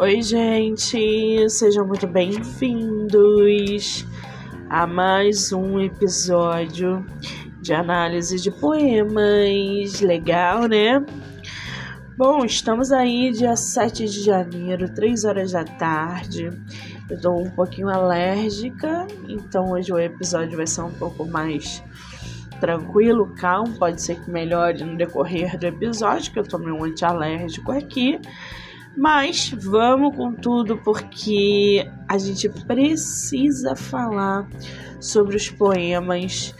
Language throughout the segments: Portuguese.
Oi, gente, sejam muito bem-vindos a mais um episódio de análise de poemas. Legal, né? Bom, estamos aí dia 7 de janeiro, 3 horas da tarde. Eu tô um pouquinho alérgica, então hoje o episódio vai ser um pouco mais tranquilo, calmo. Pode ser que melhore no decorrer do episódio, que eu tomei um antialérgico aqui. Mas vamos com tudo porque a gente precisa falar sobre os poemas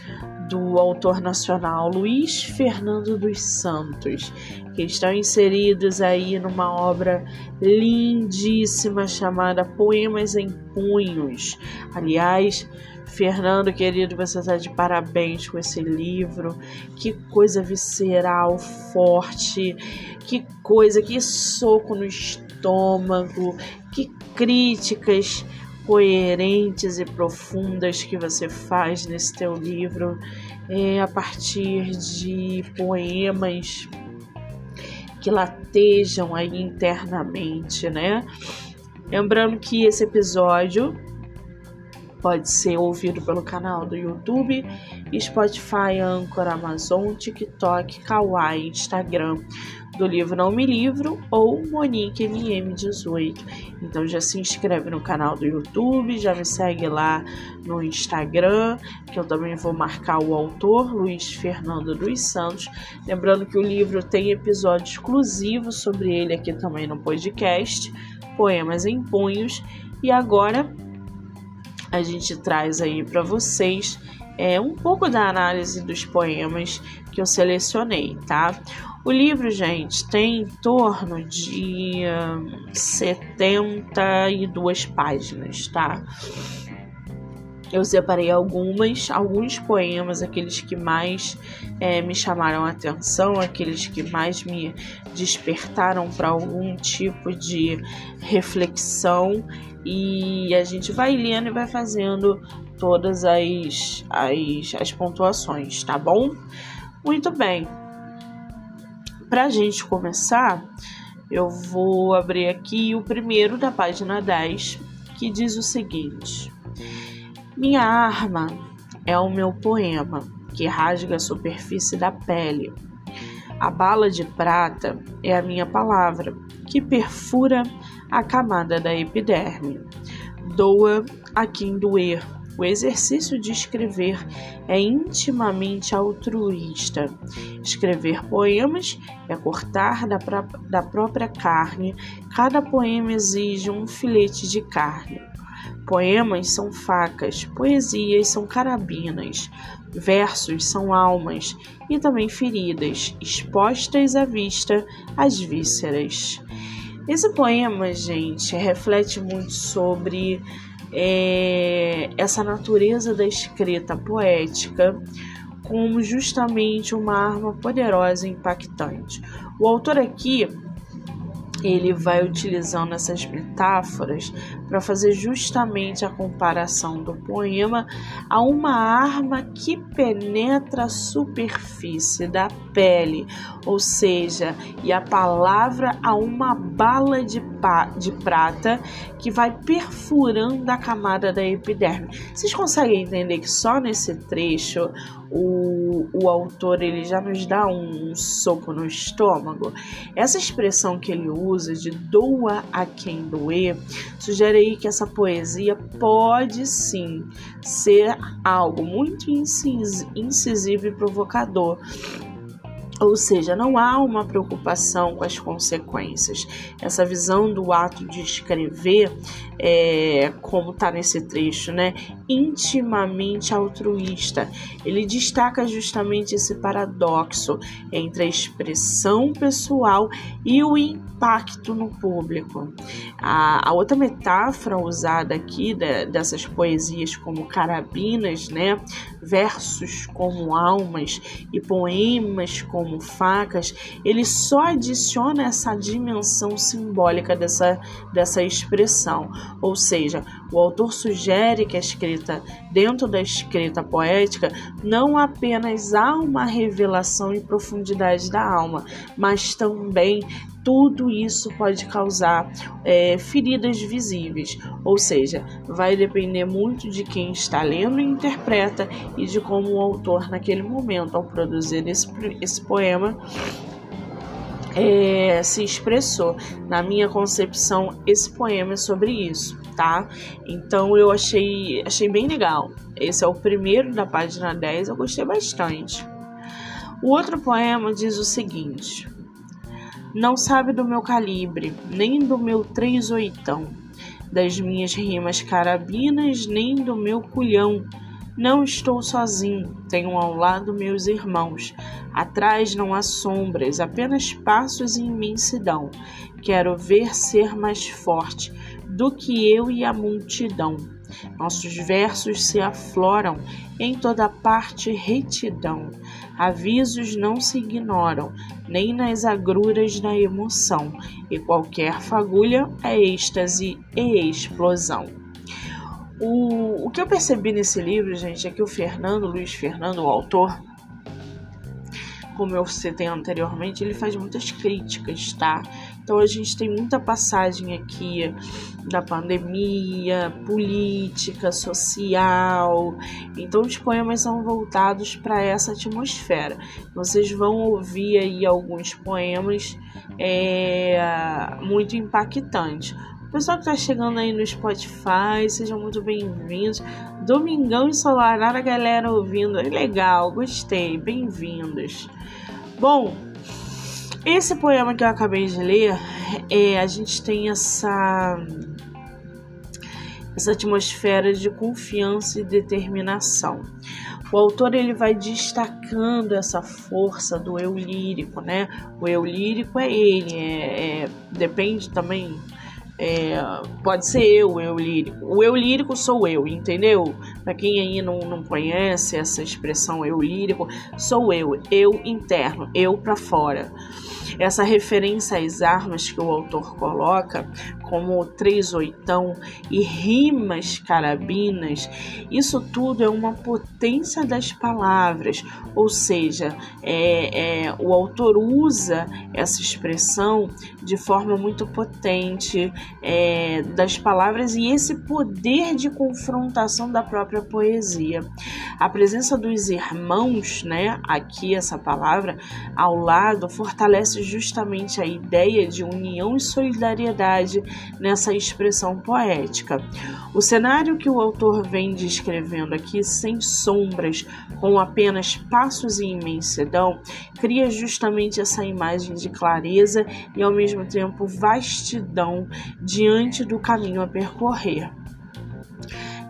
do autor nacional Luiz Fernando dos Santos, que estão inseridos aí numa obra lindíssima chamada Poemas em Punhos. Aliás, Fernando, querido, você está de parabéns com esse livro. Que coisa visceral, forte, que coisa, que soco no estômago, que críticas coerentes e profundas que você faz nesse teu livro é, a partir de poemas que latejam aí internamente, né? Lembrando que esse episódio Pode ser ouvido pelo canal do YouTube, Spotify, Anchor, Amazon, TikTok, Kawaii, Instagram do livro Não Me Livro ou Monique MM18. Então já se inscreve no canal do YouTube, já me segue lá no Instagram, que eu também vou marcar o autor, Luiz Fernando dos Santos. Lembrando que o livro tem episódio exclusivo sobre ele aqui também no podcast, Poemas em Punhos. E agora a gente traz aí para vocês é, um pouco da análise dos poemas que eu selecionei, tá? O livro, gente, tem em torno de uh, 72 páginas, tá? Eu separei algumas, alguns poemas, aqueles que mais é, me chamaram a atenção, aqueles que mais me despertaram para algum tipo de reflexão e a gente vai lendo e vai fazendo todas as, as, as pontuações, tá bom? Muito bem. Para a gente começar, eu vou abrir aqui o primeiro da página 10, que diz o seguinte: Minha arma é o meu poema, que rasga a superfície da pele. A bala de prata é a minha palavra, que perfura a camada da epiderme. Doa a quem doer. O exercício de escrever é intimamente altruísta. Escrever poemas é cortar da, da própria carne. Cada poema exige um filete de carne. Poemas são facas, poesias são carabinas, versos são almas e também feridas, expostas à vista às vísceras. Esse poema, gente, reflete muito sobre é, essa natureza da escrita poética como justamente uma arma poderosa e impactante. O autor aqui ele vai utilizando essas metáforas para fazer justamente a comparação do poema a uma arma que penetra a superfície da pele, ou seja, e a palavra a uma bala de, de prata que vai perfurando a camada da epiderme. Vocês conseguem entender que só nesse trecho o, o autor ele já nos dá um soco no estômago? Essa expressão que ele usa de doa a quem doer sugere que essa poesia pode sim ser algo muito incisivo e provocador ou seja, não há uma preocupação com as consequências. Essa visão do ato de escrever, é, como está nesse trecho, né, intimamente altruísta. Ele destaca justamente esse paradoxo entre a expressão pessoal e o impacto no público. A, a outra metáfora usada aqui de, dessas poesias como carabinas, né, versos como almas e poemas como como facas, ele só adiciona essa dimensão simbólica dessa, dessa expressão. Ou seja, o autor sugere que a escrita, dentro da escrita poética, não apenas há uma revelação e profundidade da alma, mas também tudo isso pode causar é, feridas visíveis, ou seja, vai depender muito de quem está lendo e interpreta e de como o autor, naquele momento, ao produzir esse, esse poema, é, se expressou. Na minha concepção, esse poema é sobre isso, tá? Então eu achei, achei bem legal. Esse é o primeiro da página 10, eu gostei bastante. O outro poema diz o seguinte: Não sabe do meu calibre, nem do meu três oitão, das minhas rimas carabinas, nem do meu culhão. Não estou sozinho, tenho ao lado meus irmãos. Atrás não há sombras, apenas passos e imensidão. Quero ver ser mais forte do que eu e a multidão. Nossos versos se afloram em toda parte retidão. Avisos não se ignoram, nem nas agruras da emoção, e qualquer fagulha é êxtase e explosão. O, o que eu percebi nesse livro, gente, é que o Fernando, Luiz Fernando, o autor, como eu citei anteriormente, ele faz muitas críticas, tá? Então a gente tem muita passagem aqui da pandemia, política, social. Então os poemas são voltados para essa atmosfera. Vocês vão ouvir aí alguns poemas é, muito impactantes. O pessoal que está chegando aí no Spotify, sejam muito bem-vindos. Domingão ensolarado, a galera ouvindo. Legal, gostei, bem-vindos. Bom, esse poema que eu acabei de ler, é, a gente tem essa essa atmosfera de confiança e determinação. O autor ele vai destacando essa força do eu lírico, né? O eu lírico é ele, é, é depende também é, pode ser eu, eu lírico. O eu lírico sou eu, entendeu? Para quem aí não, não conhece essa expressão eu lírico, sou eu, eu interno, eu para fora. Essa referência às armas que o autor coloca, como o três oitão e rimas carabinas, isso tudo é uma potência das palavras, ou seja, é, é, o autor usa essa expressão de forma muito potente é, das palavras e esse poder de confrontação da própria poesia. A presença dos irmãos, né, aqui essa palavra, ao lado, fortalece justamente a ideia de união e solidariedade nessa expressão poética. O cenário que o autor vem descrevendo aqui, sem sombras, com apenas passos e imensidão, cria justamente essa imagem de clareza e ao mesmo tempo vastidão diante do caminho a percorrer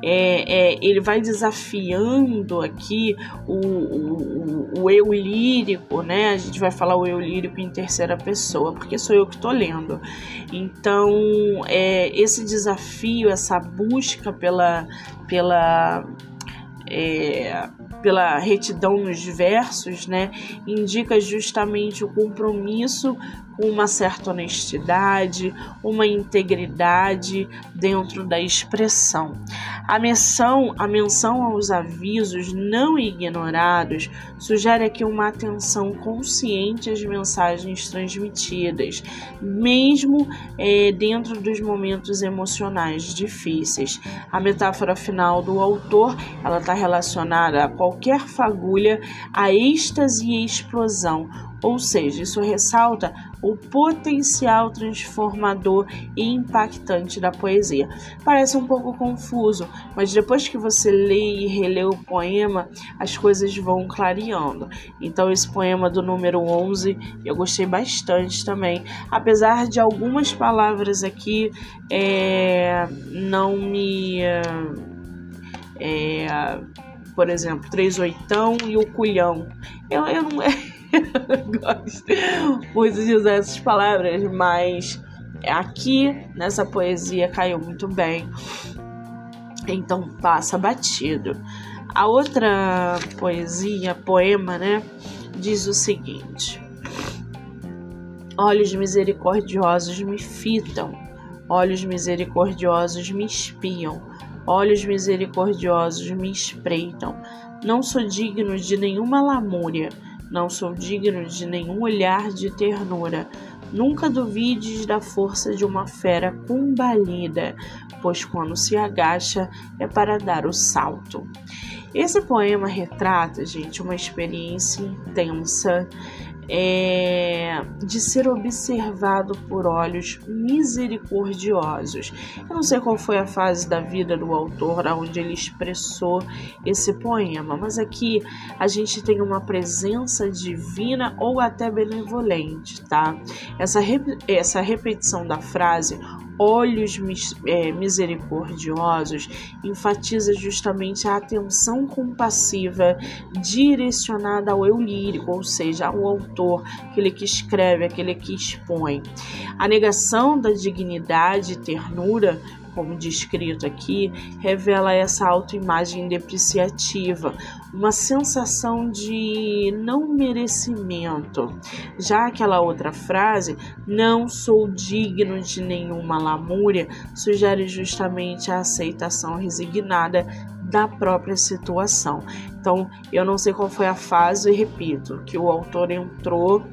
é, é, ele vai desafiando aqui o, o, o, eu lírico, né? A gente vai falar o eu lírico em terceira pessoa, porque sou eu que estou lendo. Então, é, esse desafio, essa busca pela, pela é, pela retidão nos versos, né, indica justamente o compromisso com uma certa honestidade, uma integridade dentro da expressão. A menção, a menção aos avisos não ignorados sugere aqui uma atenção consciente às mensagens transmitidas, mesmo é, dentro dos momentos emocionais difíceis. A metáfora final do autor ela está relacionada a qualquer fagulha, a êxtase e explosão, ou seja, isso ressalta o potencial transformador e impactante da poesia. Parece um pouco confuso, mas depois que você lê e relê o poema, as coisas vão clareando. Então, esse poema do número 11 eu gostei bastante também, apesar de algumas palavras aqui é, não me. É, por exemplo, três oitão e o culhão. Eu, eu não. gosto muito de usar essas palavras, mas aqui nessa poesia caiu muito bem. Então passa batido. A outra poesia, poema, né, diz o seguinte: Olhos misericordiosos me fitam, olhos misericordiosos me espiam, olhos misericordiosos me espreitam. Não sou digno de nenhuma lamúria não sou digno de nenhum olhar de ternura. Nunca duvides da força de uma fera combalida, pois quando se agacha é para dar o salto. Esse poema retrata, gente, uma experiência intensa é, de ser observado por olhos misericordiosos. Eu não sei qual foi a fase da vida do autor onde ele expressou esse poema, mas aqui a gente tem uma presença divina ou até benevolente, tá? Essa, essa repetição da frase olhos é, misericordiosos enfatiza justamente a atenção compassiva direcionada ao eu lírico, ou seja, ao autor, aquele que escreve, aquele que expõe. A negação da dignidade e ternura como descrito aqui, revela essa autoimagem depreciativa, uma sensação de não merecimento. Já aquela outra frase, não sou digno de nenhuma lamúria, sugere justamente a aceitação resignada da própria situação. Então, eu não sei qual foi a fase, e repito, que o autor entrou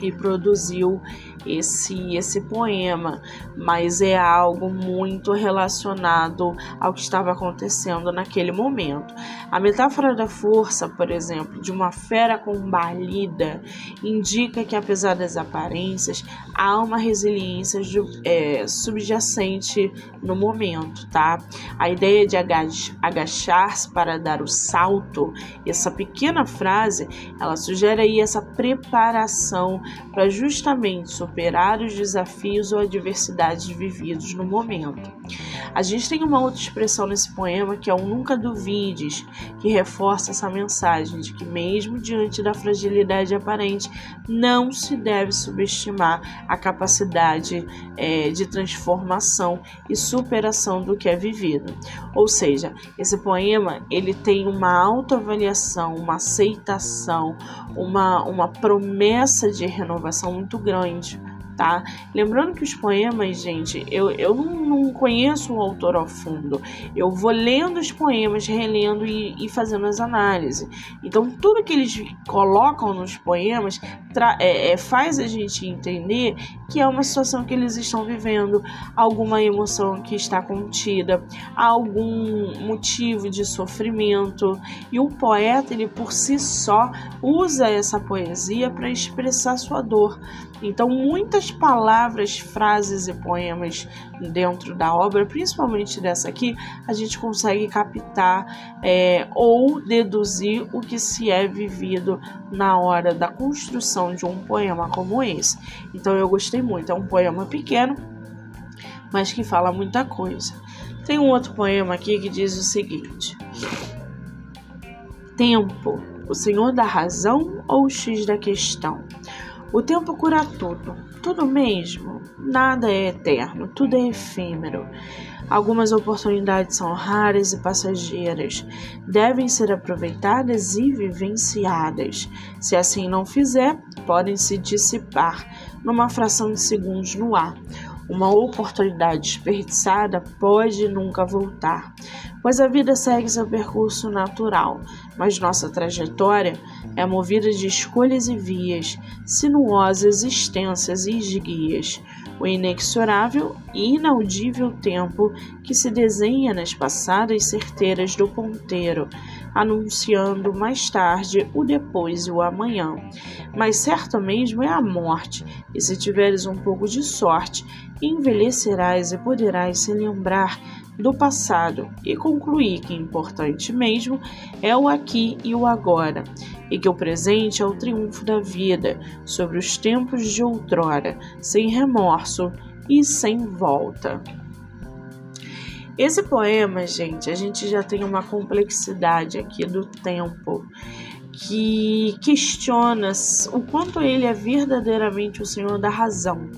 e produziu esse esse poema, mas é algo muito relacionado ao que estava acontecendo naquele momento. A metáfora da força, por exemplo, de uma fera combalida, indica que apesar das aparências, há uma resiliência é, subjacente no momento, tá? A ideia de agachar-se para dar o salto, essa pequena frase, ela sugere aí essa preparação para justamente superar os desafios ou adversidades vividos no momento. A gente tem uma outra expressão nesse poema que é o nunca duvides, que reforça essa mensagem de que, mesmo diante da fragilidade aparente, não se deve subestimar a capacidade é, de transformação e superação do que é vivido. Ou seja, esse poema ele tem uma autoavaliação, uma aceitação, uma, uma promessa de renovação muito grande tá? Lembrando que os poemas, gente, eu, eu não, não conheço o autor ao fundo. Eu vou lendo os poemas, relendo e, e fazendo as análises. Então, tudo que eles colocam nos poemas é, é, faz a gente entender que é uma situação que eles estão vivendo, alguma emoção que está contida, algum motivo de sofrimento. E o poeta, ele por si só, usa essa poesia para expressar sua dor. Então, muitas palavras, frases e poemas dentro da obra, principalmente dessa aqui, a gente consegue captar é, ou deduzir o que se é vivido na hora da construção de um poema como esse. Então, eu gostei muito. É um poema pequeno, mas que fala muita coisa. Tem um outro poema aqui que diz o seguinte: Tempo, o senhor da razão ou o X da questão? O tempo cura tudo, tudo mesmo. Nada é eterno, tudo é efêmero. Algumas oportunidades são raras e passageiras, devem ser aproveitadas e vivenciadas. Se assim não fizer, podem se dissipar numa fração de segundos no ar. Uma oportunidade desperdiçada pode nunca voltar, pois a vida segue seu percurso natural, mas nossa trajetória é movida de escolhas e vias, sinuosas, extensas e esguias. O inexorável e inaudível tempo que se desenha nas passadas certeiras do ponteiro, anunciando mais tarde o depois e o amanhã. Mas certo mesmo é a morte, e se tiveres um pouco de sorte, envelhecerás e poderás se lembrar do passado e concluir que importante mesmo é o aqui e o agora, e que o presente é o triunfo da vida sobre os tempos de outrora, sem remorso e sem volta. Esse poema, gente, a gente já tem uma complexidade aqui do tempo que questiona o quanto ele é verdadeiramente o Senhor da razão,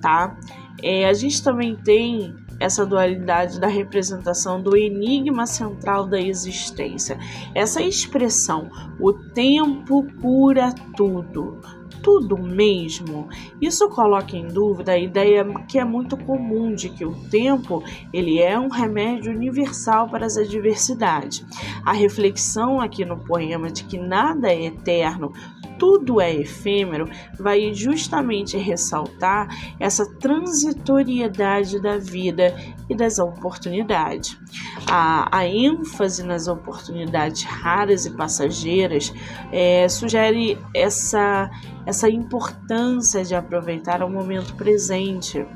tá? É, a gente também tem essa dualidade da representação do enigma central da existência. Essa expressão, o tempo cura tudo, tudo mesmo. Isso coloca em dúvida a ideia que é muito comum de que o tempo ele é um remédio universal para as adversidades. A reflexão aqui no poema de que nada é eterno, tudo é efêmero, vai justamente ressaltar essa transitoriedade da vida e das oportunidades. A, a ênfase nas oportunidades raras e passageiras é, sugere essa, essa importância de aproveitar o momento presente.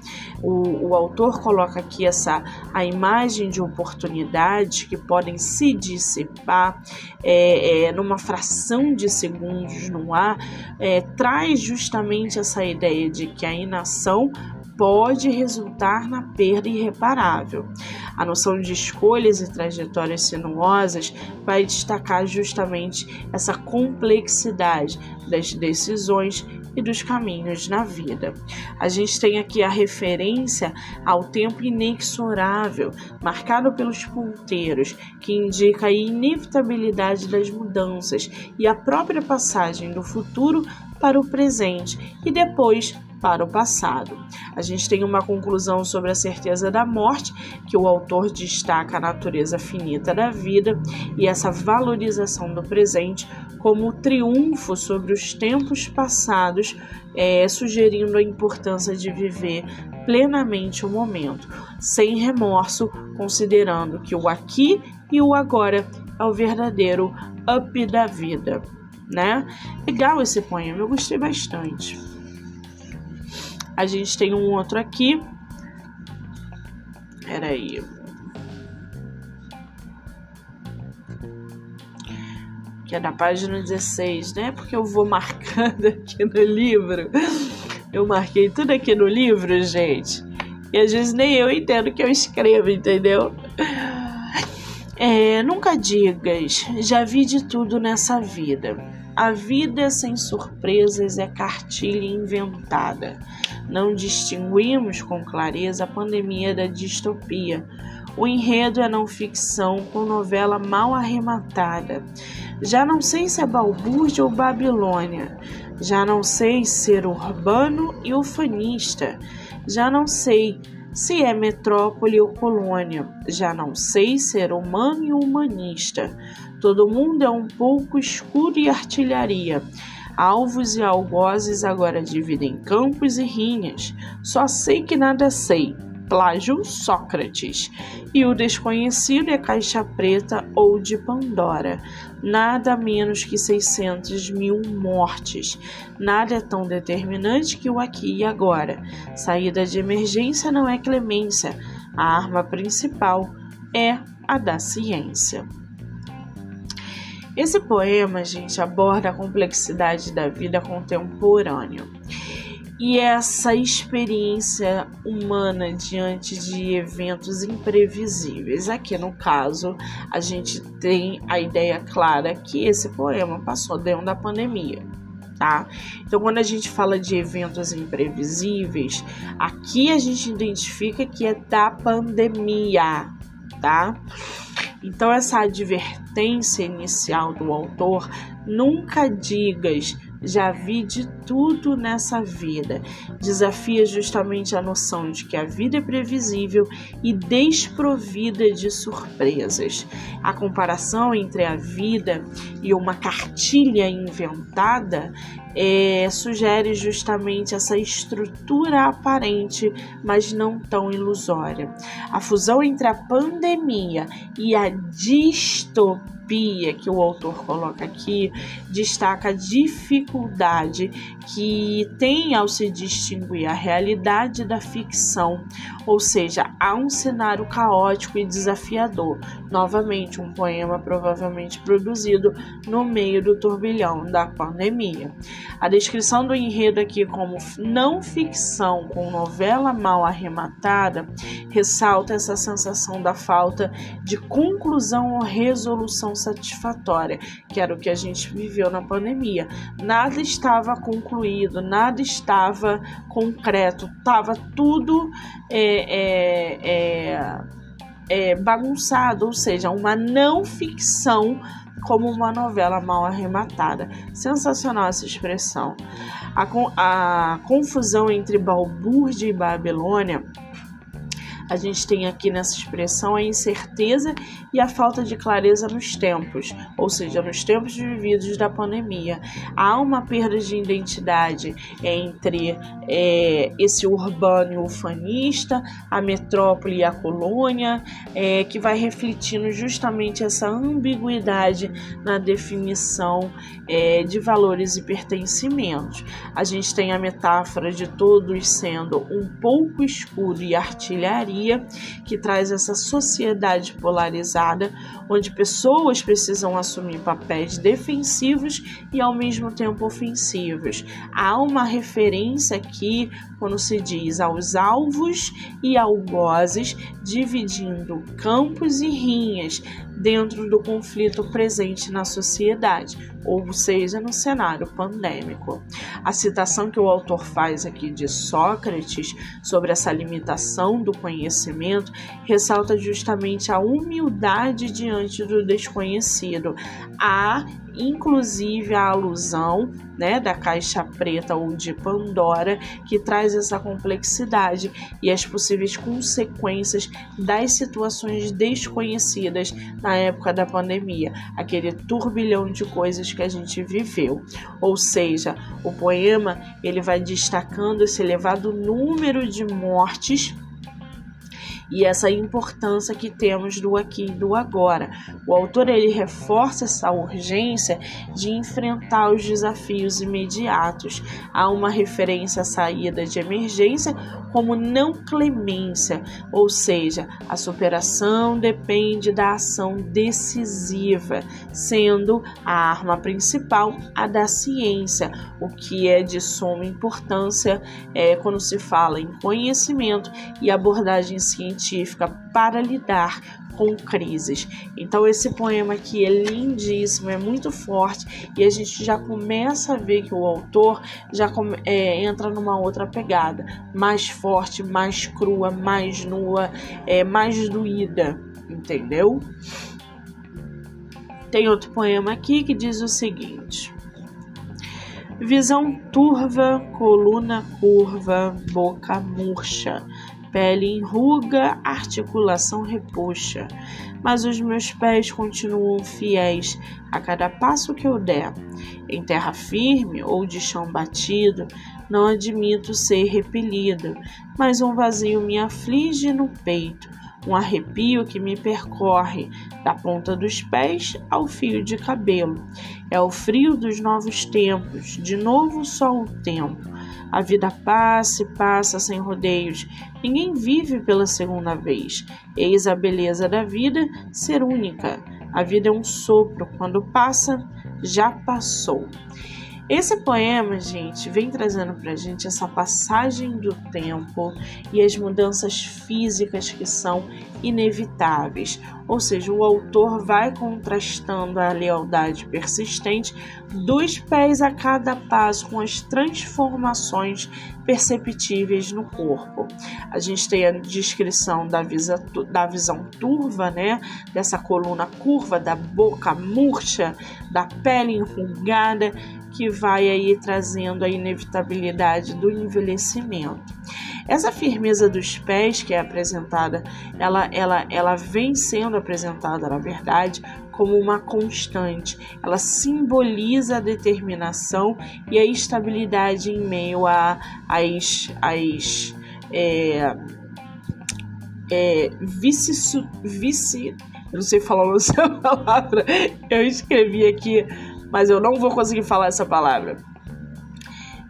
O, o autor coloca aqui essa a imagem de oportunidades que podem se dissipar é, é, numa fração de segundos no ar, é, traz justamente essa ideia de que a inação pode resultar na perda irreparável. A noção de escolhas e trajetórias sinuosas vai destacar justamente essa complexidade das decisões e dos caminhos na vida. A gente tem aqui a referência ao tempo inexorável, marcado pelos ponteiros, que indica a inevitabilidade das mudanças e a própria passagem do futuro para o presente e depois para o passado. A gente tem uma conclusão sobre a certeza da morte, que o autor destaca a natureza finita da vida e essa valorização do presente como triunfo sobre os tempos passados, é, sugerindo a importância de viver plenamente o momento, sem remorso, considerando que o aqui e o agora é o verdadeiro up da vida. Né? Legal esse poema, eu gostei bastante. A gente tem um outro aqui. Peraí. Que é na página 16, né? Porque eu vou marcando aqui no livro. Eu marquei tudo aqui no livro, gente. E às vezes nem eu entendo o que eu escrevo, entendeu? É, nunca digas, já vi de tudo nessa vida. A vida sem surpresas é cartilha inventada. Não distinguimos com clareza a pandemia da distopia. O enredo é não ficção com novela mal arrematada. Já não sei se é balbúrdia ou Babilônia. Já não sei ser urbano e ufanista. Já não sei se é metrópole ou colônia. Já não sei ser humano e humanista. Todo mundo é um pouco escuro e artilharia. Alvos e algozes agora dividem campos e rinhas. Só sei que nada sei. Plágio Sócrates. E o desconhecido é Caixa Preta ou de Pandora. Nada menos que 600 mil mortes. Nada é tão determinante que o aqui e agora. Saída de emergência não é clemência. A arma principal é a da ciência. Esse poema, gente, aborda a complexidade da vida contemporânea e essa experiência humana diante de eventos imprevisíveis. Aqui no caso, a gente tem a ideia clara que esse poema passou dentro da pandemia. Tá? Então, quando a gente fala de eventos imprevisíveis, aqui a gente identifica que é da pandemia, tá? Então, essa advertência inicial do autor, nunca digas já vi de tudo nessa vida. Desafia justamente a noção de que a vida é previsível e desprovida de surpresas. A comparação entre a vida e uma cartilha inventada é, sugere justamente essa estrutura aparente, mas não tão ilusória. A fusão entre a pandemia e a distopia que o autor coloca aqui destaca a dificuldade que tem ao se distinguir a realidade da ficção, ou seja, há um cenário caótico e desafiador. Novamente, um poema provavelmente produzido no meio do turbilhão da pandemia. A descrição do enredo aqui como não ficção com novela mal arrematada ressalta essa sensação da falta de conclusão ou resolução satisfatória, que era o que a gente viveu na pandemia. Nada estava concluído, nada estava concreto, estava tudo é, é, é, é, bagunçado, ou seja, uma não ficção como uma novela mal arrematada. Sensacional essa expressão. A, a confusão entre balbúrdia e Babilônia A gente tem aqui nessa expressão a incerteza e a falta de clareza nos tempos, ou seja, nos tempos vividos da pandemia. Há uma perda de identidade entre é, esse urbano e ufanista, a metrópole e a colônia, é, que vai refletindo justamente essa ambiguidade na definição é, de valores e pertencimentos. A gente tem a metáfora de todos sendo um pouco escuro e artilharia, que traz essa sociedade polarizada, onde pessoas precisam assumir papéis defensivos e ao mesmo tempo ofensivos. Há uma referência aqui quando se diz aos alvos e algozes, dividindo campos e rinhas dentro do conflito presente na sociedade, ou seja, no cenário pandêmico. A citação que o autor faz aqui de Sócrates sobre essa limitação do conhecimento ressalta justamente a humildade diante do desconhecido, a inclusive a alusão né, da caixa preta ou de Pandora, que traz essa complexidade e as possíveis consequências das situações desconhecidas na época da pandemia, aquele turbilhão de coisas que a gente viveu. Ou seja, o poema ele vai destacando esse elevado número de mortes e essa importância que temos do aqui e do agora. O autor ele reforça essa urgência de enfrentar os desafios imediatos. Há uma referência à saída de emergência como não clemência, ou seja, a superação depende da ação decisiva, sendo a arma principal a da ciência, o que é de suma importância é, quando se fala em conhecimento e abordagem científica para lidar com crises. Então esse poema aqui é lindíssimo, é muito forte e a gente já começa a ver que o autor já é, entra numa outra pegada, mais forte, mais crua, mais nua, é, mais doída, entendeu? Tem outro poema aqui que diz o seguinte. Visão turva, coluna curva, boca murcha, pele enruga, articulação repuxa, mas os meus pés continuam fiéis a cada passo que eu der. Em terra firme ou de chão batido, não admito ser repelido, mas um vazio me aflige no peito, um arrepio que me percorre da ponta dos pés ao fio de cabelo. É o frio dos novos tempos, de novo só o tempo a vida passa e passa sem rodeios. Ninguém vive pela segunda vez. Eis a beleza da vida ser única. A vida é um sopro. Quando passa, já passou. Esse poema, gente, vem trazendo pra gente essa passagem do tempo e as mudanças físicas que são inevitáveis. Ou seja, o autor vai contrastando a lealdade persistente dos pés a cada passo com as transformações perceptíveis no corpo. A gente tem a descrição da, visa, da visão turva, né? Dessa coluna curva, da boca murcha, da pele enrugada que vai aí trazendo a inevitabilidade do envelhecimento. Essa firmeza dos pés que é apresentada, ela, ela, ela vem sendo apresentada, na verdade, como uma constante. Ela simboliza a determinação e a estabilidade em meio a, as, as é, é, vice, eu não sei falar essa palavra, eu escrevi aqui mas eu não vou conseguir falar essa palavra.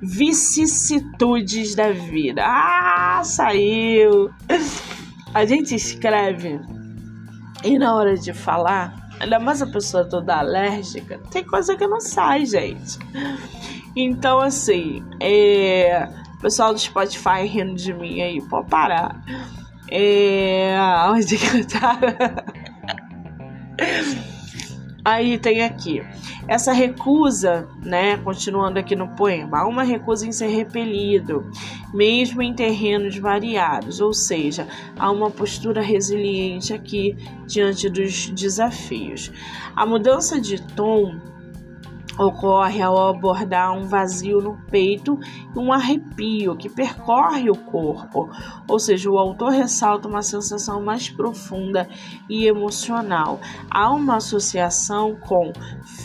Vicissitudes da vida. Ah, saiu! A gente escreve e na hora de falar, ainda mais a pessoa toda alérgica, tem coisa que não sai, gente. Então, assim, é... o pessoal do Spotify rindo de mim aí, pode parar. É... Onde que eu tava? Aí tem aqui. Essa recusa, né, continuando aqui no poema, há uma recusa em ser repelido, mesmo em terrenos variados, ou seja, há uma postura resiliente aqui diante dos desafios. A mudança de tom ocorre ao abordar um vazio no peito e um arrepio que percorre o corpo, ou seja, o autor ressalta uma sensação mais profunda e emocional. Há uma associação com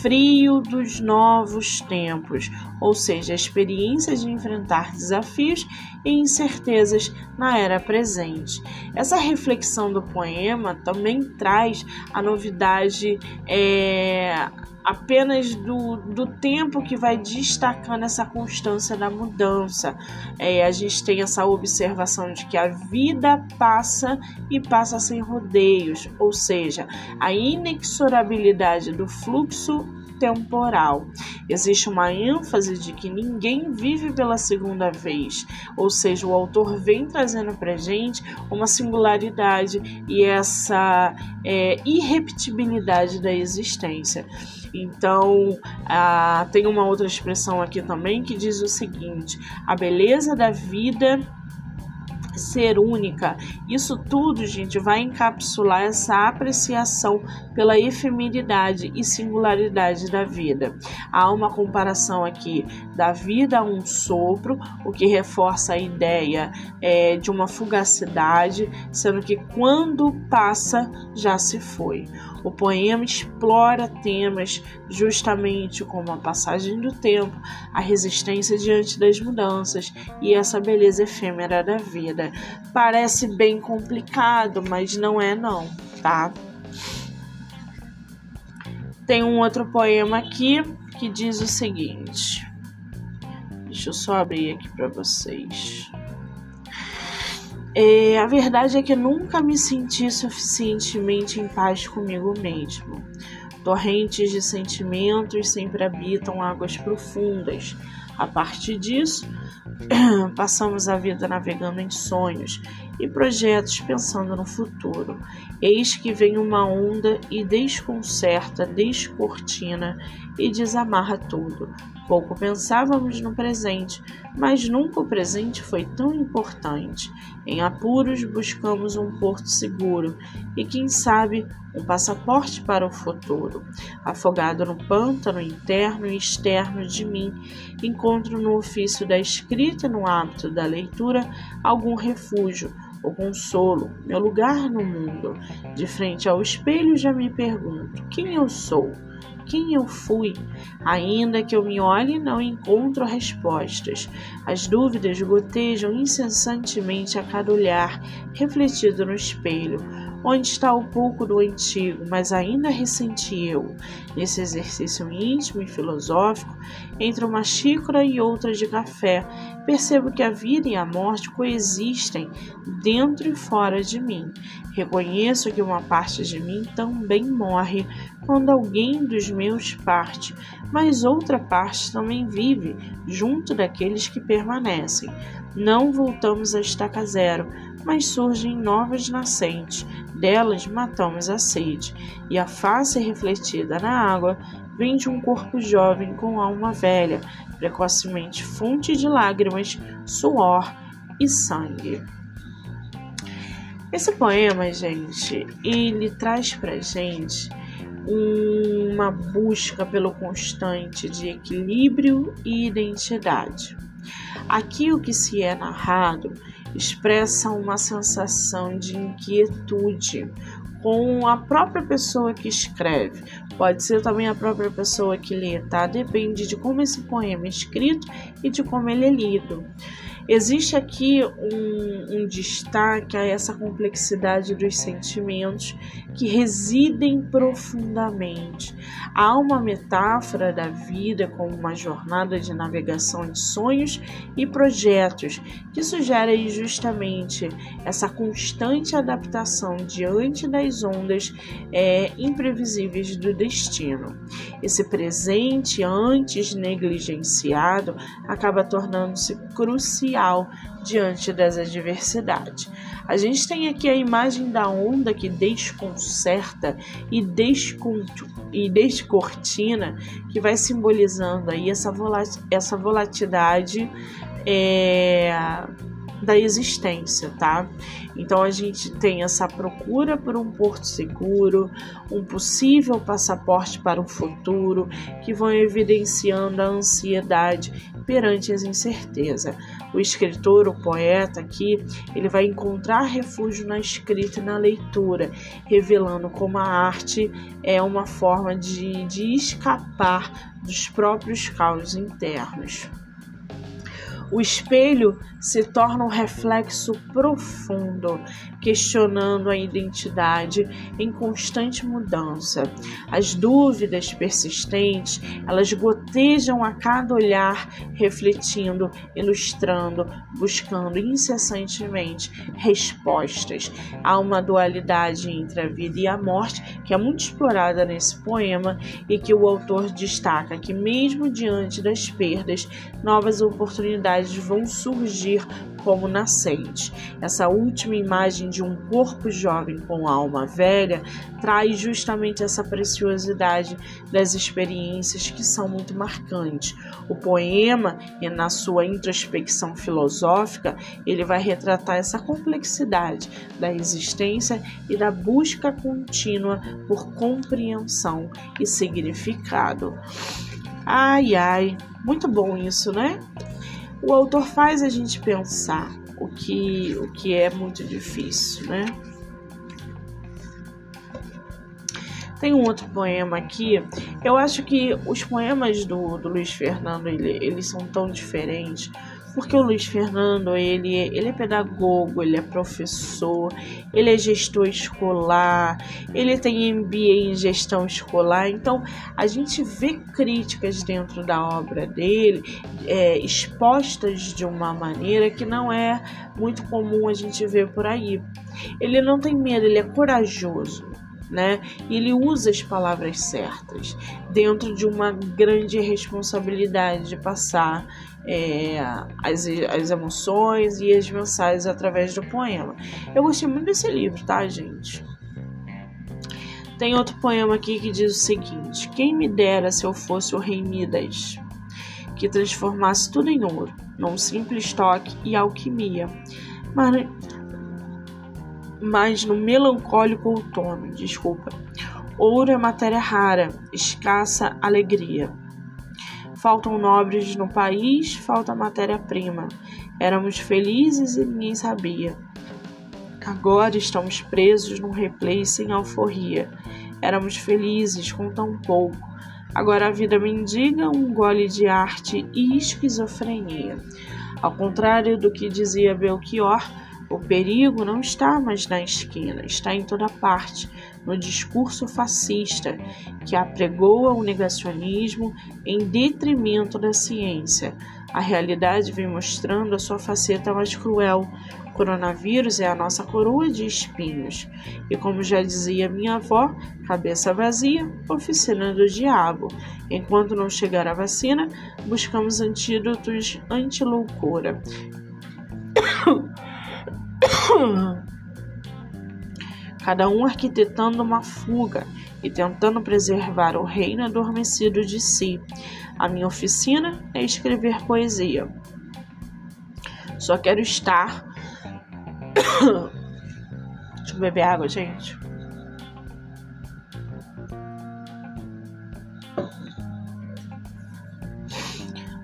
frio dos novos tempos, ou seja, a experiência de enfrentar desafios e incertezas na era presente. Essa reflexão do poema também traz a novidade. É, apenas do, do tempo que vai destacando essa constância da mudança. É, a gente tem essa observação de que a vida passa e passa sem rodeios, ou seja, a inexorabilidade do fluxo temporal. Existe uma ênfase de que ninguém vive pela segunda vez, ou seja, o autor vem trazendo para gente uma singularidade e essa é, irrepetibilidade da existência. Então, ah, tem uma outra expressão aqui também que diz o seguinte: a beleza da vida ser única. Isso tudo, gente, vai encapsular essa apreciação pela efemeridade e singularidade da vida. Há uma comparação aqui da vida a um sopro, o que reforça a ideia é, de uma fugacidade, sendo que quando passa já se foi. O poema explora temas justamente como a passagem do tempo, a resistência diante das mudanças e essa beleza efêmera da vida. Parece bem complicado, mas não é não, tá? Tem um outro poema aqui que diz o seguinte. Deixa eu só abrir aqui para vocês. É, a verdade é que nunca me senti suficientemente em paz comigo mesmo. Torrentes de sentimentos sempre habitam águas profundas. A partir disso, passamos a vida navegando em sonhos e projetos pensando no futuro. Eis que vem uma onda e desconcerta, descortina e desamarra tudo. Pouco pensávamos no presente, mas nunca o presente foi tão importante. Em apuros buscamos um porto seguro e, quem sabe, um passaporte para o futuro. Afogado no pântano interno e externo de mim, encontro no ofício da escrita no hábito da leitura algum refúgio, o consolo, meu lugar no mundo. De frente ao espelho já me pergunto: quem eu sou? Quem eu fui. Ainda que eu me olhe, não encontro respostas. As dúvidas gotejam incessantemente a cada olhar refletido no espelho. Onde está o pouco do antigo, mas ainda ressenti eu? Nesse exercício íntimo e filosófico, entre uma xícara e outra de café, percebo que a vida e a morte coexistem dentro e fora de mim. Reconheço que uma parte de mim também morre quando alguém dos meus parte, mas outra parte também vive junto daqueles que permanecem. Não voltamos à estaca zero, mas surgem novas nascentes. Delas matamos a sede, e a face refletida na água vem de um corpo jovem com alma velha, precocemente fonte de lágrimas, suor e sangue. Esse poema, gente, ele traz pra gente uma busca pelo constante de equilíbrio e identidade. Aqui o que se é narrado expressa uma sensação de inquietude com a própria pessoa que escreve. Pode ser também a própria pessoa que lê, tá? Depende de como esse poema é escrito e de como ele é lido. Existe aqui um, um, destaque a essa complexidade dos sentimentos que residem profundamente. Há uma metáfora da vida como uma jornada de navegação de sonhos e projetos que sugere justamente essa constante adaptação diante das ondas é, imprevisíveis do destino. Esse presente, antes negligenciado, acaba tornando-se crucial diante das adversidades. A gente tem aqui a imagem da onda que desconcerta e, e descortina, que vai simbolizando aí essa, essa volatilidade é, da existência, tá? Então a gente tem essa procura por um porto seguro, um possível passaporte para o futuro, que vão evidenciando a ansiedade perante as incertezas. O escritor, o poeta aqui, ele vai encontrar refúgio na escrita e na leitura, revelando como a arte é uma forma de, de escapar dos próprios caos internos. O espelho se torna um reflexo profundo, questionando a identidade em constante mudança. As dúvidas persistentes, elas gotejam a cada olhar, refletindo, ilustrando, buscando incessantemente respostas. Há uma dualidade entre a vida e a morte que é muito explorada nesse poema e que o autor destaca que mesmo diante das perdas, novas oportunidades vão surgir como nascente. Essa última imagem de um corpo jovem com alma velha traz justamente essa preciosidade das experiências que são muito marcantes. O poema, na sua introspecção filosófica, ele vai retratar essa complexidade da existência e da busca contínua por compreensão e significado. Ai, ai, muito bom isso, né? O autor faz a gente pensar o que, o que é muito difícil, né? Tem um outro poema aqui. Eu acho que os poemas do, do Luiz Fernando ele, eles são tão diferentes porque o Luiz Fernando, ele, ele é pedagogo, ele é professor, ele é gestor escolar, ele tem MBA em gestão escolar. Então, a gente vê críticas dentro da obra dele é, expostas de uma maneira que não é muito comum a gente ver por aí. Ele não tem medo, ele é corajoso. Né? Ele usa as palavras certas dentro de uma grande responsabilidade de passar é, as, as emoções e as mensagens através do poema. Eu gostei muito desse livro, tá, gente? Tem outro poema aqui que diz o seguinte: Quem me dera se eu fosse o rei Midas, que transformasse tudo em ouro, num simples toque e alquimia, mas, mas no melancólico outono, desculpa. Ouro é matéria rara, escassa alegria Faltam nobres no país, falta matéria-prima. Éramos felizes e ninguém sabia. Agora estamos presos num replay sem alforria. Éramos felizes com tão pouco. Agora a vida mendiga um gole de arte e esquizofrenia. Ao contrário do que dizia Belchior, o perigo não está mais na esquina, está em toda parte, no discurso fascista que apregoa o negacionismo em detrimento da ciência. A realidade vem mostrando a sua faceta mais cruel. O coronavírus é a nossa coroa de espinhos. E como já dizia minha avó, cabeça vazia, oficina do diabo. Enquanto não chegar a vacina, buscamos antídotos anti-loucura. Cada um arquitetando uma fuga e tentando preservar o reino adormecido de si. A minha oficina é escrever poesia. Só quero estar. Deixa eu beber água, gente.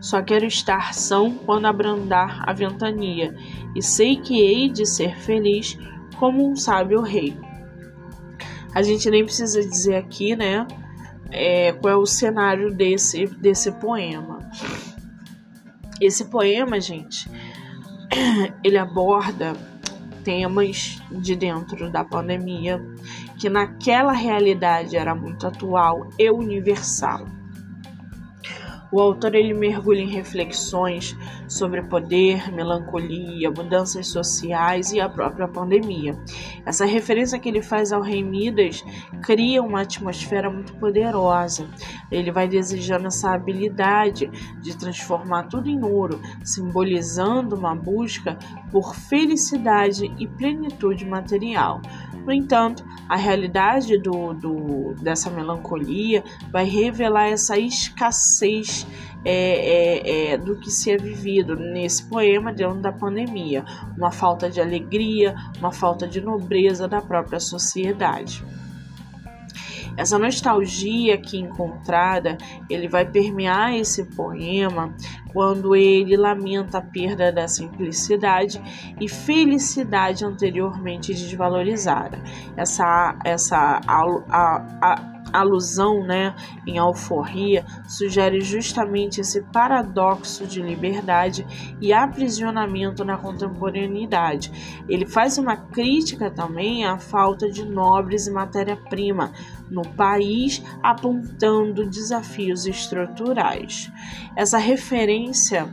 Só quero estar são quando abrandar a ventania, e sei que hei de ser feliz como um sábio rei. A gente nem precisa dizer aqui, né, é, qual é o cenário desse, desse poema. Esse poema, gente, ele aborda temas de dentro da pandemia que naquela realidade era muito atual e universal. O autor ele mergulha em reflexões sobre poder, melancolia, mudanças sociais e a própria pandemia. Essa referência que ele faz ao rei Midas cria uma atmosfera muito poderosa. Ele vai desejando essa habilidade de transformar tudo em ouro, simbolizando uma busca por felicidade e plenitude material. No entanto, a realidade do, do, dessa melancolia vai revelar essa escassez é, é, é, do que se é vivido nesse poema dentro da pandemia. Uma falta de alegria, uma falta de nobreza da própria sociedade. Essa nostalgia aqui encontrada, ele vai permear esse poema quando ele lamenta a perda da simplicidade e felicidade anteriormente desvalorizada. Essa, essa a, a, a, alusão né, em alforria sugere justamente esse paradoxo de liberdade e aprisionamento na contemporaneidade. Ele faz uma crítica também à falta de nobres e matéria-prima no país, apontando desafios estruturais. Essa referência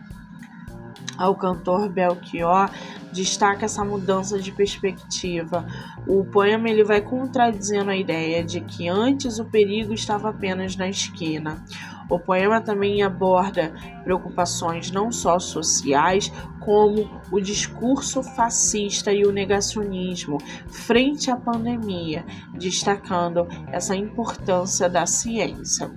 ao cantor Belchior destaca essa mudança de perspectiva. O poema ele vai contradizendo a ideia de que antes o perigo estava apenas na esquina. O poema também aborda preocupações não só sociais, como o discurso fascista e o negacionismo frente à pandemia, destacando essa importância da ciência.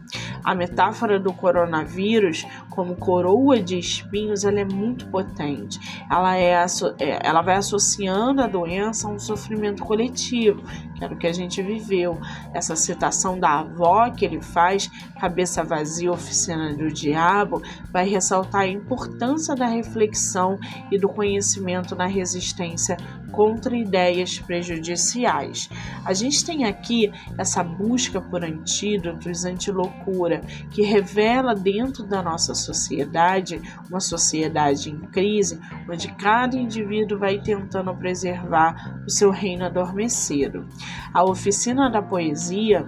A metáfora do coronavírus como coroa de espinhos ela é muito potente. Ela, é, ela vai associando a doença a um sofrimento coletivo, que era o que a gente viveu. Essa citação da avó que ele faz, cabeça vazia, oficina do diabo, vai ressaltar a importância da reflexão e do conhecimento na resistência contra ideias prejudiciais. A gente tem aqui essa busca por antídotos anti-loucura que revela dentro da nossa sociedade uma sociedade em crise, onde cada indivíduo vai tentando preservar o seu reino adormecido. A oficina da poesia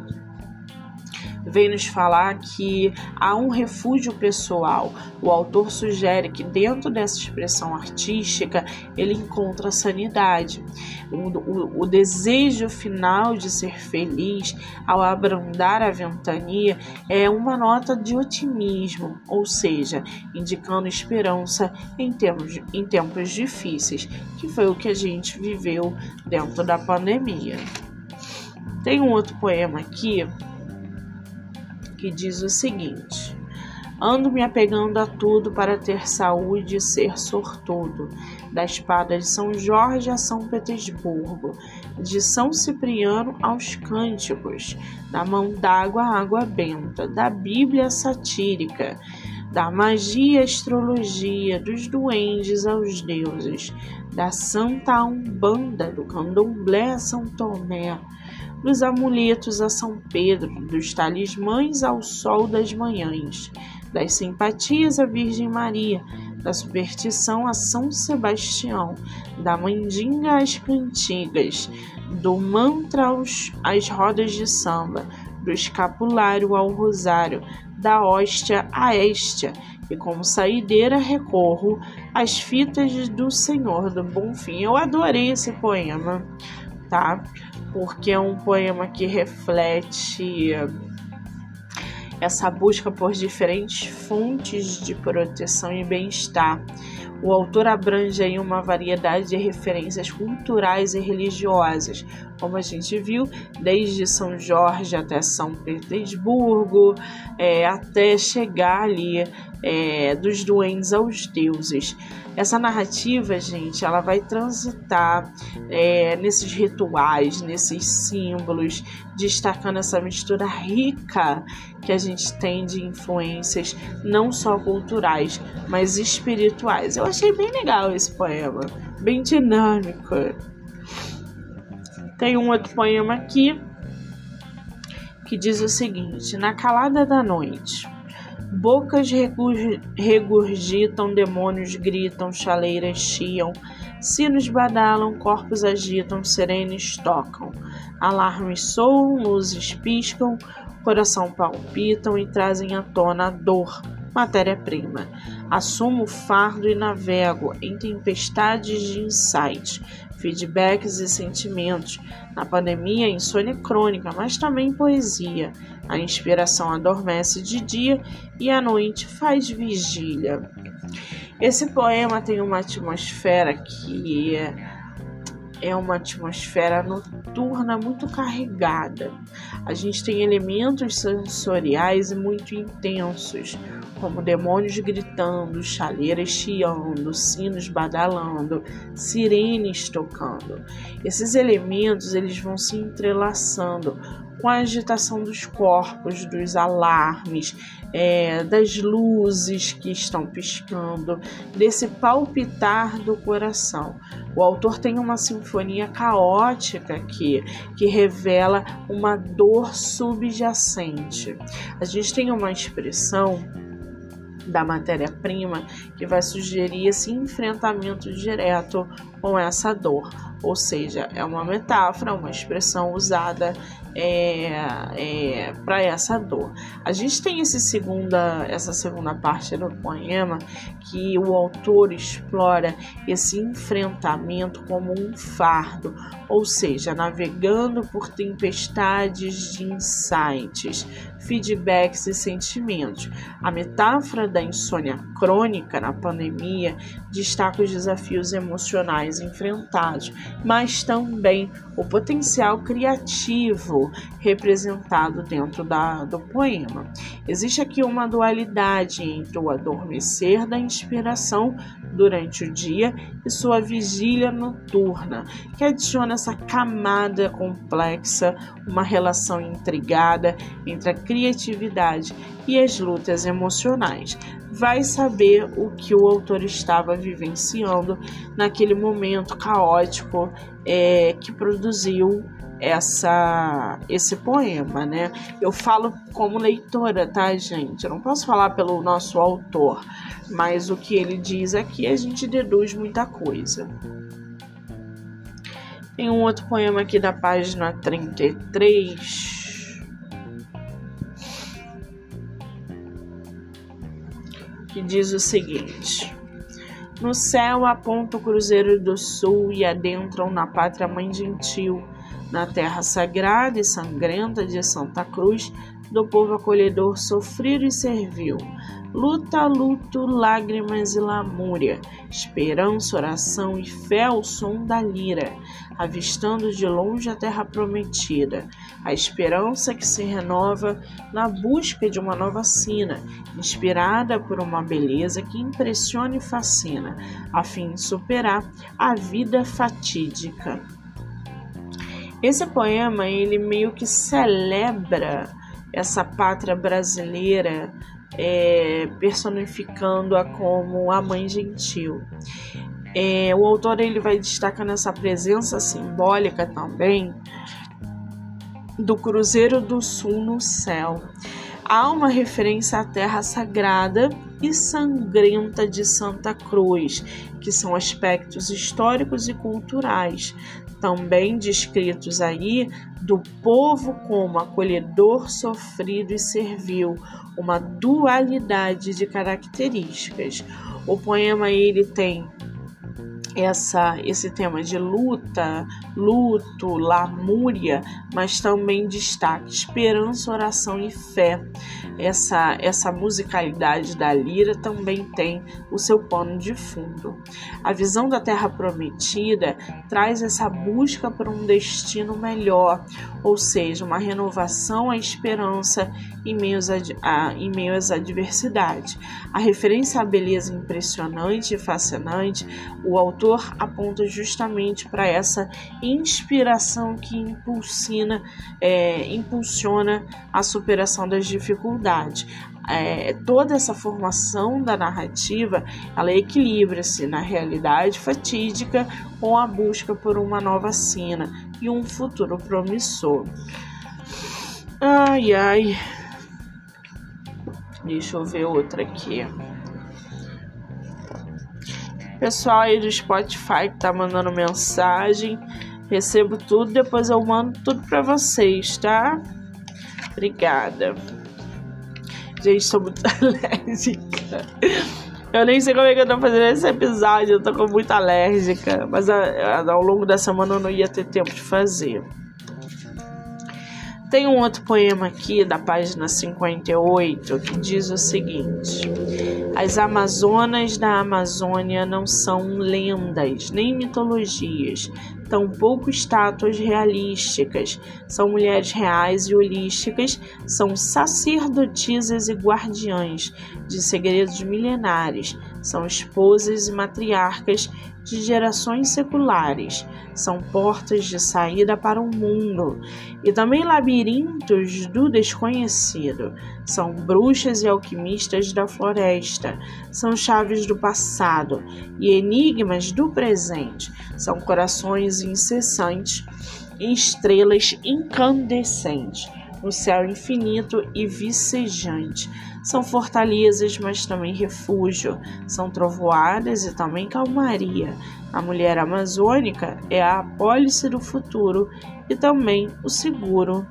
vem nos falar que há um refúgio pessoal. O autor sugere que dentro dessa expressão artística ele encontra sanidade. O, o, o desejo final de ser feliz ao abrandar a ventania é uma nota de otimismo, ou seja, indicando esperança em tempos, em tempos difíceis, que foi o que a gente viveu dentro da pandemia. Tem um outro poema aqui que diz o seguinte: Ando me apegando a tudo para ter saúde e ser sortudo. Da espada de São Jorge a São Petersburgo, de São Cipriano aos cânticos, da mão d'água à água benta, da Bíblia satírica, da magia à astrologia, dos duendes aos deuses, da Santa Umbanda, do Candomblé a São Tomé, dos amuletos a São Pedro, dos talismãs ao sol das manhãs, das simpatias à Virgem Maria, da superstição a São Sebastião, da mandinga às cantigas, do mantra aos, às rodas de samba, do escapulário ao rosário, da hóstia à éstia, e como saideira recorro às fitas do Senhor do Bonfim. Eu adorei esse poema, tá? Porque é um poema que reflete essa busca por diferentes fontes de proteção e bem-estar. O autor abrange aí uma variedade de referências culturais e religiosas, como a gente viu, desde São Jorge até São Petersburgo, é, até chegar ali é, dos duendes aos deuses. Essa narrativa, gente, ela vai transitar é, nesses rituais, nesses símbolos, destacando essa mistura rica que a gente tem de influências não só culturais, mas espirituais. Eu achei bem legal esse poema, bem dinâmico. Tem um outro poema aqui que diz o seguinte: Na calada da noite, bocas regurgitam, demônios gritam, chaleiras chiam, sinos badalam, corpos agitam, serenes tocam, alarmes soam, luzes piscam, coração palpitam e trazem à tona a dor, matéria-prima. Assumo fardo e navego em tempestades de insights, feedbacks e sentimentos. Na pandemia, insônia crônica, mas também poesia. A inspiração adormece de dia e à noite faz vigília. Esse poema tem uma atmosfera que é uma atmosfera noturna muito carregada. A gente tem elementos sensoriais muito intensos, como demônios gritando, chaleiras chiando, sinos badalando, sirenes tocando. Esses elementos eles vão se entrelaçando com a agitação dos corpos, dos alarmes, é, das luzes que estão piscando, desse palpitar do coração. O autor tem uma sinfonia caótica aqui, que revela uma dor subjacente. A gente tem uma expressão da matéria-prima que vai sugerir esse enfrentamento direto com essa dor. Ou seja, é uma metáfora, uma expressão usada é, é, para essa dor. A gente tem esse segunda, essa segunda parte do poema que o autor explora esse enfrentamento como um fardo, ou seja, navegando por tempestades de insights, feedbacks e sentimentos. A metáfora da insônia crônica na pandemia destaca os desafios emocionais enfrentados, mas também o potencial criativo representado dentro da, do poema. Existe aqui uma dualidade entre o adormecer da inspiração durante o dia e sua vigília noturna, que adiciona essa camada complexa, uma relação intrigada entre a criatividade e as lutas emocionais. Vai saber o que o autor estava vivenciando naquele momento caótico é, que produziu essa esse poema, né? Eu falo como leitora, tá, gente? Eu não posso falar pelo nosso autor, mas o que ele diz aqui a gente deduz muita coisa. Tem um outro poema aqui da página 33. Que diz o seguinte: No céu aponta o cruzeiro do sul e adentram na pátria mãe gentil na terra sagrada e sangrenta de Santa Cruz, do povo acolhedor sofrido e servil. Luta, luto, lágrimas e lamúria, esperança, oração e fé ao som da lira, avistando de longe a terra prometida, a esperança que se renova na busca de uma nova sina, inspirada por uma beleza que impressiona e fascina, a fim de superar a vida fatídica. Esse poema ele meio que celebra essa pátria brasileira, é, personificando-a como a mãe gentil. É, o autor ele vai destacar nessa presença simbólica também do Cruzeiro do Sul no céu. Há uma referência à terra sagrada e sangrenta de Santa Cruz, que são aspectos históricos e culturais, também descritos aí do povo como acolhedor, sofrido e servil, uma dualidade de características. O poema ele tem essa esse tema de luta, luto, lamúria, mas também destaca esperança, oração e fé. Essa essa musicalidade da lira também tem o seu pano de fundo. A visão da terra prometida traz essa busca por um destino melhor, ou seja, uma renovação à esperança em meio, a, em meio às adversidades. A referência à beleza impressionante e fascinante, o autor aponta justamente para essa inspiração que é, impulsiona a superação das dificuldades. É, toda essa formação da narrativa ela equilibra-se na realidade fatídica com a busca por uma nova cena e um futuro promissor. Ai, ai. Deixa eu ver outra aqui. Pessoal aí do Spotify que tá mandando mensagem. Recebo tudo, depois eu mando tudo para vocês, tá? Obrigada. Gente, sou muito alérgica. Eu nem sei como é que eu tô fazendo esse episódio, eu tô com muita alérgica. Mas a, a, ao longo da semana eu não ia ter tempo de fazer. Tem um outro poema aqui da página 58 que diz o seguinte: As Amazonas da Amazônia não são lendas nem mitologias, tampouco estátuas realísticas. São mulheres reais e holísticas, são sacerdotisas e guardiãs de segredos milenares, são esposas e matriarcas de gerações seculares, são portas de saída para o mundo e também labirintos do desconhecido. São bruxas e alquimistas da floresta, são chaves do passado e enigmas do presente, são corações incessantes e estrelas incandescentes no céu infinito e vicejante. São fortalezas, mas também refúgio. São trovoadas e também calmaria. A mulher amazônica é a apólice do futuro e também o seguro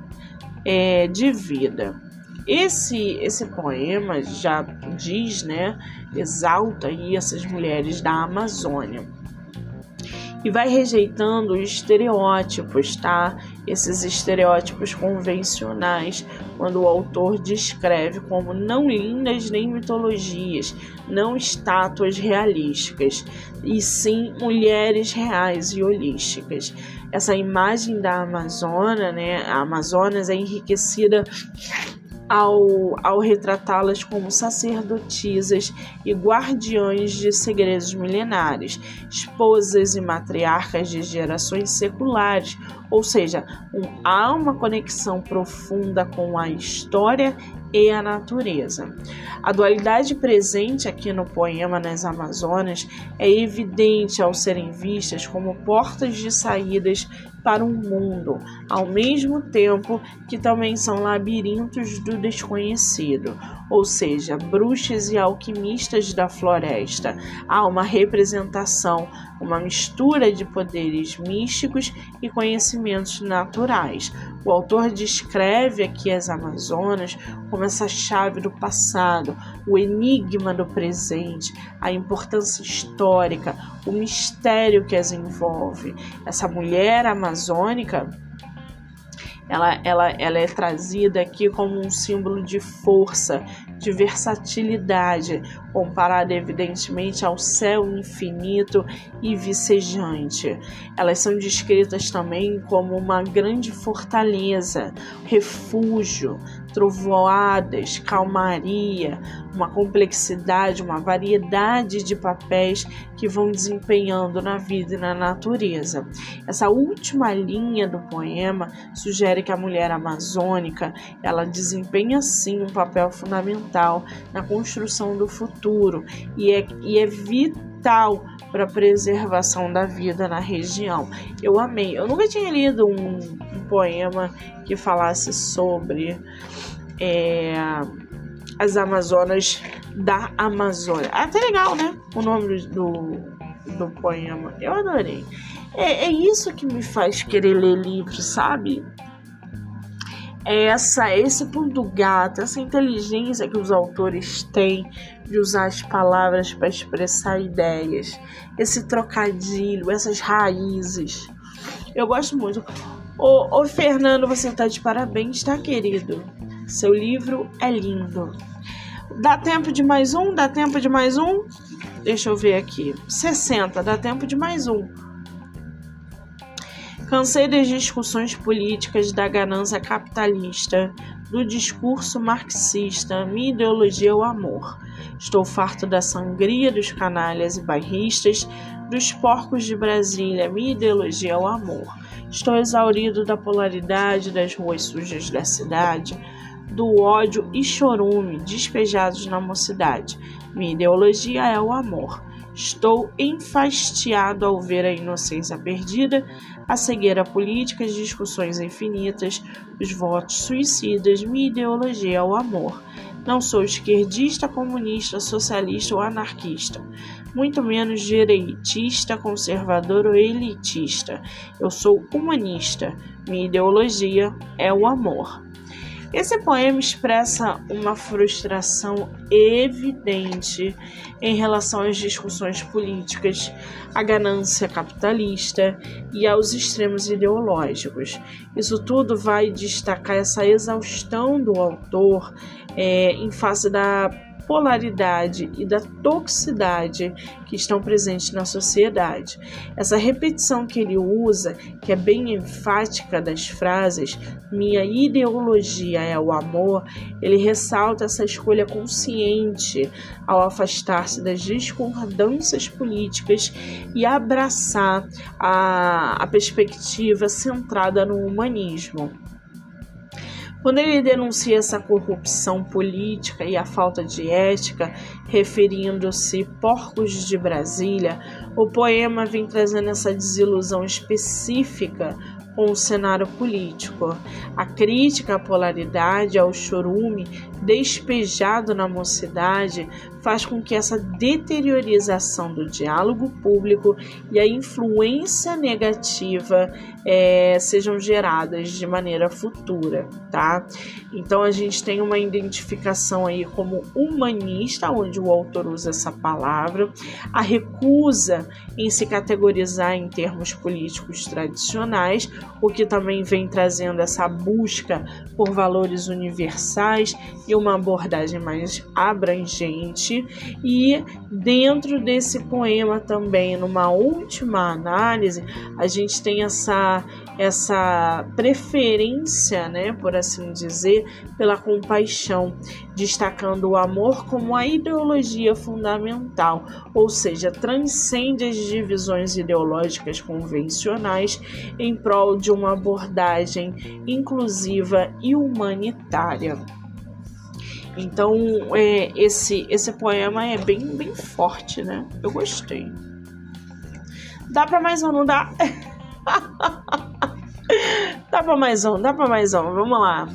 é, de vida. Esse, esse poema já diz, né, exalta aí essas mulheres da Amazônia e vai rejeitando os estereótipos, tá? Esses estereótipos convencionais, quando o autor descreve como não lindas nem mitologias, não estátuas realísticas, e sim mulheres reais e holísticas. Essa imagem da Amazônia, né? A Amazonas é enriquecida ao, ao retratá-las como sacerdotisas e guardiães de segredos milenares, esposas e matriarcas de gerações seculares, ou seja, um, há uma conexão profunda com a história e a natureza. A dualidade presente aqui no poema nas Amazonas é evidente ao serem vistas como portas de saídas para um mundo, ao mesmo tempo que também são labirintos do desconhecido, ou seja, bruxas e alquimistas da floresta. Há uma representação, uma mistura de poderes místicos e conhecimentos naturais. O autor descreve aqui as Amazonas como essa chave do passado, o enigma do presente, a importância histórica, o mistério que as envolve. Essa mulher amazônica ela, ela, ela é trazida aqui como um símbolo de força, de versatilidade, comparada evidentemente ao céu infinito e vicejante. Elas são descritas também como uma grande fortaleza, refúgio, trovoadas, calmaria, uma complexidade, uma variedade de papéis que vão desempenhando na vida e na natureza. Essa última linha do poema sugere que a mulher amazônica, ela desempenha sim um papel fundamental na construção do futuro e é, e é vital para a preservação da vida na região. Eu amei. Eu nunca tinha lido um, um poema que falasse sobre é, as Amazonas da Amazônia. Até legal, né? O nome do, do poema. Eu adorei. É, é isso que me faz querer ler livros, sabe? É essa, esse ponto gato, essa inteligência que os autores têm de usar as palavras para expressar ideias, esse trocadilho, essas raízes. Eu gosto muito. Ô Fernando, você tá de parabéns, tá, querido? Seu livro é lindo. Dá tempo de mais um? Dá tempo de mais um? Deixa eu ver aqui. 60, dá tempo de mais um. Cansei das discussões políticas da ganância capitalista, do discurso marxista, minha ideologia é o amor. Estou farto da sangria dos canalhas e bairristas, dos porcos de Brasília, minha ideologia é o amor. Estou exaurido da polaridade das ruas sujas da cidade, do ódio e chorume despejados na mocidade. Minha ideologia é o amor. Estou enfastiado ao ver a inocência perdida, a cegueira política, as discussões infinitas, os votos suicidas. Minha ideologia é o amor. Não sou esquerdista, comunista, socialista ou anarquista, muito menos direitista, conservador ou elitista. Eu sou humanista. Minha ideologia é o amor. Esse poema expressa uma frustração evidente em relação às discussões políticas, à ganância capitalista e aos extremos ideológicos. Isso tudo vai destacar essa exaustão do autor é, em face da polaridade e da toxicidade que estão presentes na sociedade. Essa repetição que ele usa, que é bem enfática das frases, minha ideologia é o amor, ele ressalta essa escolha consciente ao afastar-se das discordâncias políticas e abraçar a, a perspectiva centrada no humanismo. Quando ele denuncia essa corrupção política e a falta de ética, referindo-se porcos de Brasília, o poema vem trazendo essa desilusão específica com o cenário político. A crítica à polaridade, ao chorume despejado na mocidade, faz com que essa deteriorização do diálogo público e a influência negativa é, sejam geradas de maneira futura, tá? Então a gente tem uma identificação aí como humanista, onde o autor usa essa palavra, a recusa em se categorizar em termos políticos tradicionais, o que também vem trazendo essa busca por valores universais e uma abordagem mais abrangente. E dentro desse poema também, numa última análise, a gente tem essa essa preferência, né, por assim dizer, pela compaixão, destacando o amor como a ideologia fundamental, ou seja, transcende as divisões ideológicas convencionais em prol de uma abordagem inclusiva e humanitária. Então, é, esse, esse poema é bem, bem forte, né? Eu gostei. Dá para mais um, não dá? dá pra mais um, dá pra mais um. Vamos lá.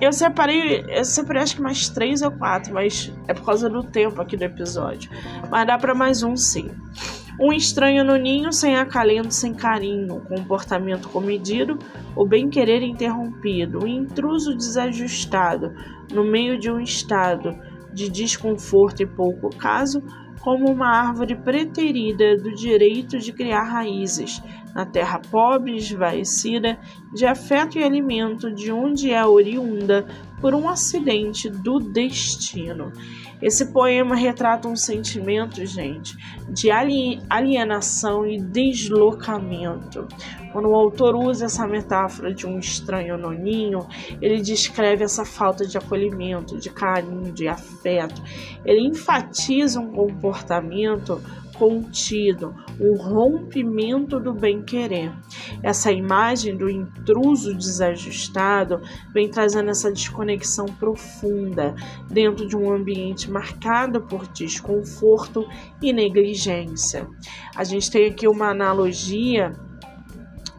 Eu separei, eu separei acho que mais três ou quatro, mas é por causa do tempo aqui do episódio. Mas dá pra mais um sim. Um estranho no ninho, sem acalento, sem carinho, comportamento comedido, o bem-querer interrompido, o intruso desajustado, no meio de um estado de desconforto e pouco caso, como uma árvore preterida do direito de criar raízes, na terra pobre, esvaecida, de afeto e alimento, de onde é oriunda por um acidente do destino. Esse poema retrata um sentimento, gente, de alienação e deslocamento. Quando o autor usa essa metáfora de um estranho no ninho, ele descreve essa falta de acolhimento, de carinho, de afeto. Ele enfatiza um comportamento contido, o rompimento do bem-querer. Essa imagem do intruso desajustado vem trazendo essa desconexão profunda dentro de um ambiente marcado por desconforto e negligência. A gente tem aqui uma analogia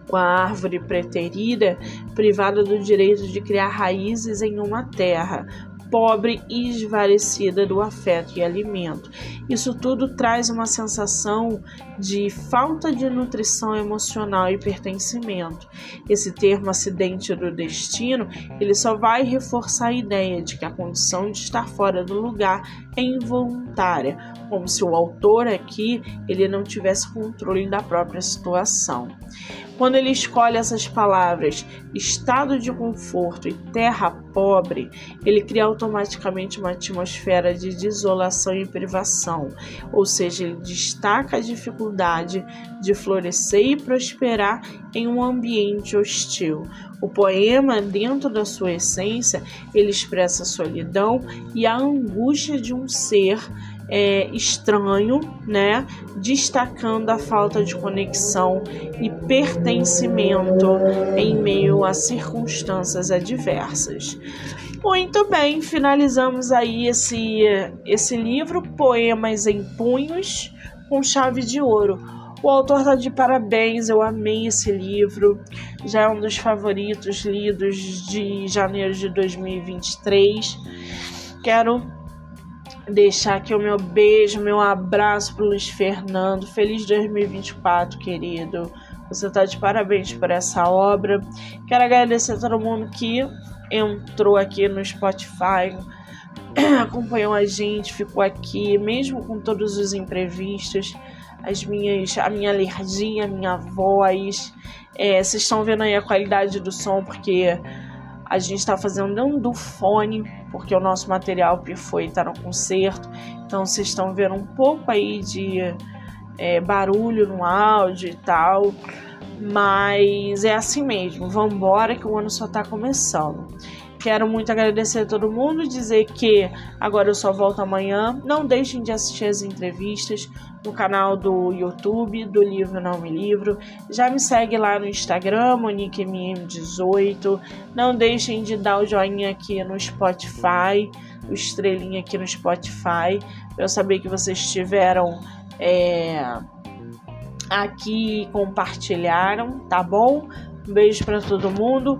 com a árvore preterida, privada do direito de criar raízes em uma terra, pobre e esvarecida do afeto e alimento. Isso tudo traz uma sensação de falta de nutrição emocional e pertencimento. Esse termo acidente do destino, ele só vai reforçar a ideia de que a condição de estar fora do lugar é involuntária, como se o autor aqui ele não tivesse controle da própria situação. Quando ele escolhe essas palavras, estado de conforto e terra pobre, ele cria automaticamente uma atmosfera de desolação e privação, ou seja, ele destaca a dificuldade de florescer e prosperar em um ambiente hostil. O poema, dentro da sua essência, ele expressa a solidão e a angústia de um ser é, estranho, né? Destacando a falta de conexão e pertencimento em meio a circunstâncias adversas. Muito bem, finalizamos aí esse, esse livro, Poemas em Punhos, com chave de ouro. O autor está de parabéns, eu amei esse livro, já é um dos favoritos lidos de janeiro de 2023. Quero deixar aqui o meu beijo, meu abraço pro Luiz Fernando. Feliz 2024, querido. Você tá de parabéns por essa obra. Quero agradecer a todo mundo que entrou aqui no Spotify, acompanhou a gente, ficou aqui, mesmo com todos os imprevistos, as minhas, a minha alergia, a minha voz. É, vocês estão vendo aí a qualidade do som, porque a gente está fazendo dentro do fone, porque o nosso material foi está no concerto. Então vocês estão vendo um pouco aí de é, barulho no áudio e tal. Mas é assim mesmo, vamos embora que o ano só está começando. Quero muito agradecer a todo mundo, dizer que agora eu só volto amanhã. Não deixem de assistir as entrevistas no canal do YouTube do Livro Não Me Livro. Já me segue lá no Instagram, MoniqueMM18. Não deixem de dar o joinha aqui no Spotify, o estrelinha aqui no Spotify, eu saber que vocês tiveram. É aqui compartilharam, tá bom? Um beijo para todo mundo.